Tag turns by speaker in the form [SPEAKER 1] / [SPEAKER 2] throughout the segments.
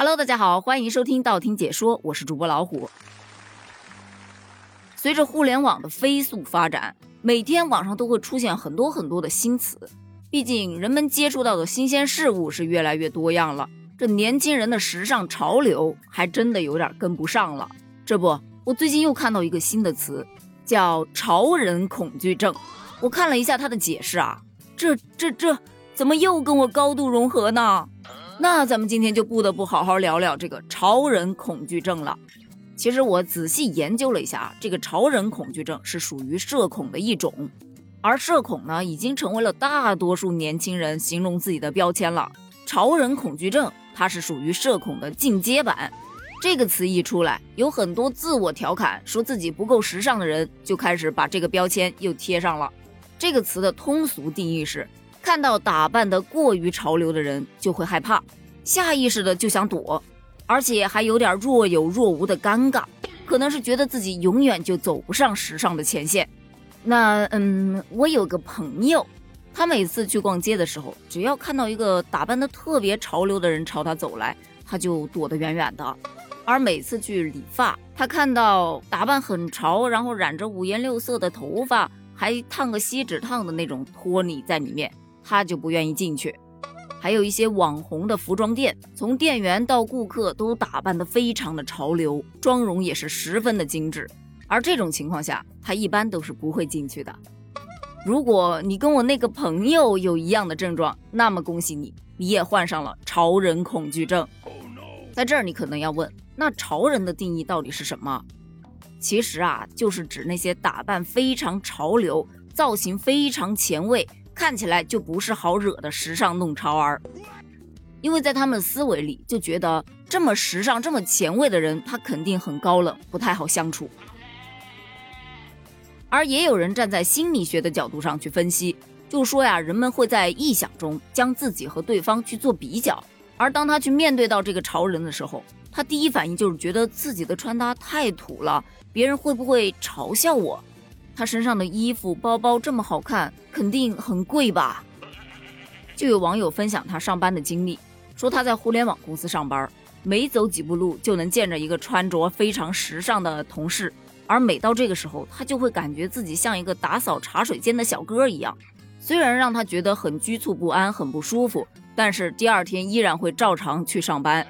[SPEAKER 1] Hello，大家好，欢迎收听道听解说，我是主播老虎。随着互联网的飞速发展，每天网上都会出现很多很多的新词。毕竟人们接触到的新鲜事物是越来越多样了，这年轻人的时尚潮流还真的有点跟不上了。这不，我最近又看到一个新的词，叫“潮人恐惧症”。我看了一下它的解释啊，这这这怎么又跟我高度融合呢？那咱们今天就不得不好好聊聊这个潮人恐惧症了。其实我仔细研究了一下啊，这个潮人恐惧症是属于社恐的一种，而社恐呢，已经成为了大多数年轻人形容自己的标签了。潮人恐惧症，它是属于社恐的进阶版。这个词一出来，有很多自我调侃说自己不够时尚的人，就开始把这个标签又贴上了。这个词的通俗定义是。看到打扮的过于潮流的人就会害怕，下意识的就想躲，而且还有点若有若无的尴尬，可能是觉得自己永远就走不上时尚的前线。那嗯，我有个朋友，他每次去逛街的时候，只要看到一个打扮的特别潮流的人朝他走来，他就躲得远远的。而每次去理发，他看到打扮很潮，然后染着五颜六色的头发，还烫个锡纸烫的那种托尼在里面。他就不愿意进去，还有一些网红的服装店，从店员到顾客都打扮得非常的潮流，妆容也是十分的精致。而这种情况下，他一般都是不会进去的。如果你跟我那个朋友有一样的症状，那么恭喜你，你也患上了潮人恐惧症。在这儿，你可能要问，那潮人的定义到底是什么？其实啊，就是指那些打扮非常潮流、造型非常前卫。看起来就不是好惹的时尚弄潮儿，因为在他们思维里就觉得这么时尚、这么前卫的人，他肯定很高冷，不太好相处。而也有人站在心理学的角度上去分析，就说呀，人们会在臆想中将自己和对方去做比较，而当他去面对到这个潮人的时候，他第一反应就是觉得自己的穿搭太土了，别人会不会嘲笑我？他身上的衣服、包包这么好看，肯定很贵吧？就有网友分享他上班的经历，说他在互联网公司上班，每走几步路就能见着一个穿着非常时尚的同事，而每到这个时候，他就会感觉自己像一个打扫茶水间的小哥一样。虽然让他觉得很局促不安、很不舒服，但是第二天依然会照常去上班。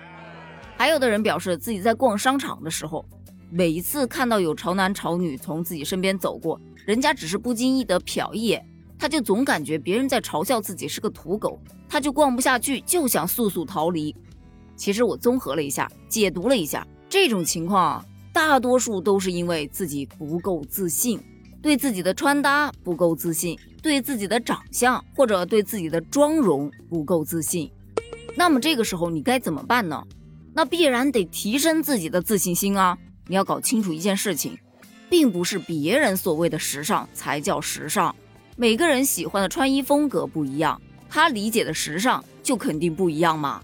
[SPEAKER 1] 还有的人表示自己在逛商场的时候。每一次看到有潮男潮女从自己身边走过，人家只是不经意的瞟一眼，他就总感觉别人在嘲笑自己是个土狗，他就逛不下去，就想速速逃离。其实我综合了一下，解读了一下，这种情况大多数都是因为自己不够自信，对自己的穿搭不够自信，对自己的长相或者对自己的妆容不够自信。那么这个时候你该怎么办呢？那必然得提升自己的自信心啊。你要搞清楚一件事情，并不是别人所谓的时尚才叫时尚，每个人喜欢的穿衣风格不一样，他理解的时尚就肯定不一样嘛。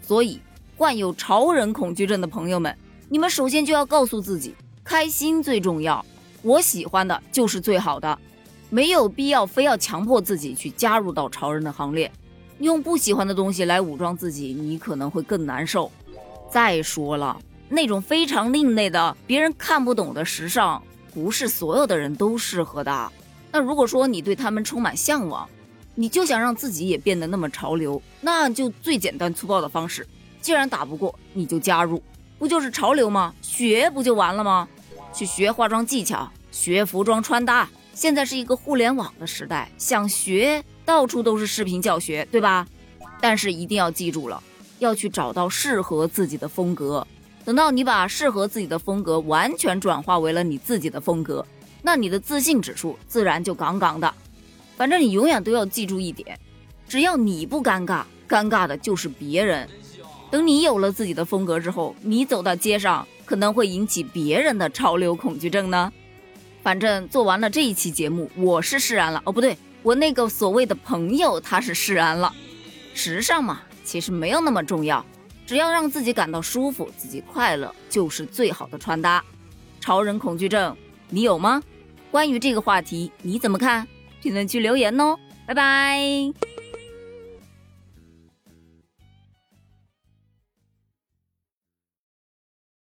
[SPEAKER 1] 所以，患有潮人恐惧症的朋友们，你们首先就要告诉自己，开心最重要，我喜欢的就是最好的，没有必要非要强迫自己去加入到潮人的行列，用不喜欢的东西来武装自己，你可能会更难受。再说了。那种非常另类的、别人看不懂的时尚，不是所有的人都适合的。那如果说你对他们充满向往，你就想让自己也变得那么潮流，那就最简单粗暴的方式，既然打不过，你就加入，不就是潮流吗？学不就完了吗？去学化妆技巧，学服装穿搭。现在是一个互联网的时代，想学到处都是视频教学，对吧？但是一定要记住了，要去找到适合自己的风格。等到你把适合自己的风格完全转化为了你自己的风格，那你的自信指数自然就杠杠的。反正你永远都要记住一点，只要你不尴尬，尴尬的就是别人。等你有了自己的风格之后，你走到街上可能会引起别人的潮流恐惧症呢。反正做完了这一期节目，我是释然了。哦，不对，我那个所谓的朋友他是释然了。时尚嘛，其实没有那么重要。只要让自己感到舒服，自己快乐就是最好的穿搭。潮人恐惧症，你有吗？关于这个话题，你怎么看？评论区留言哦，拜拜。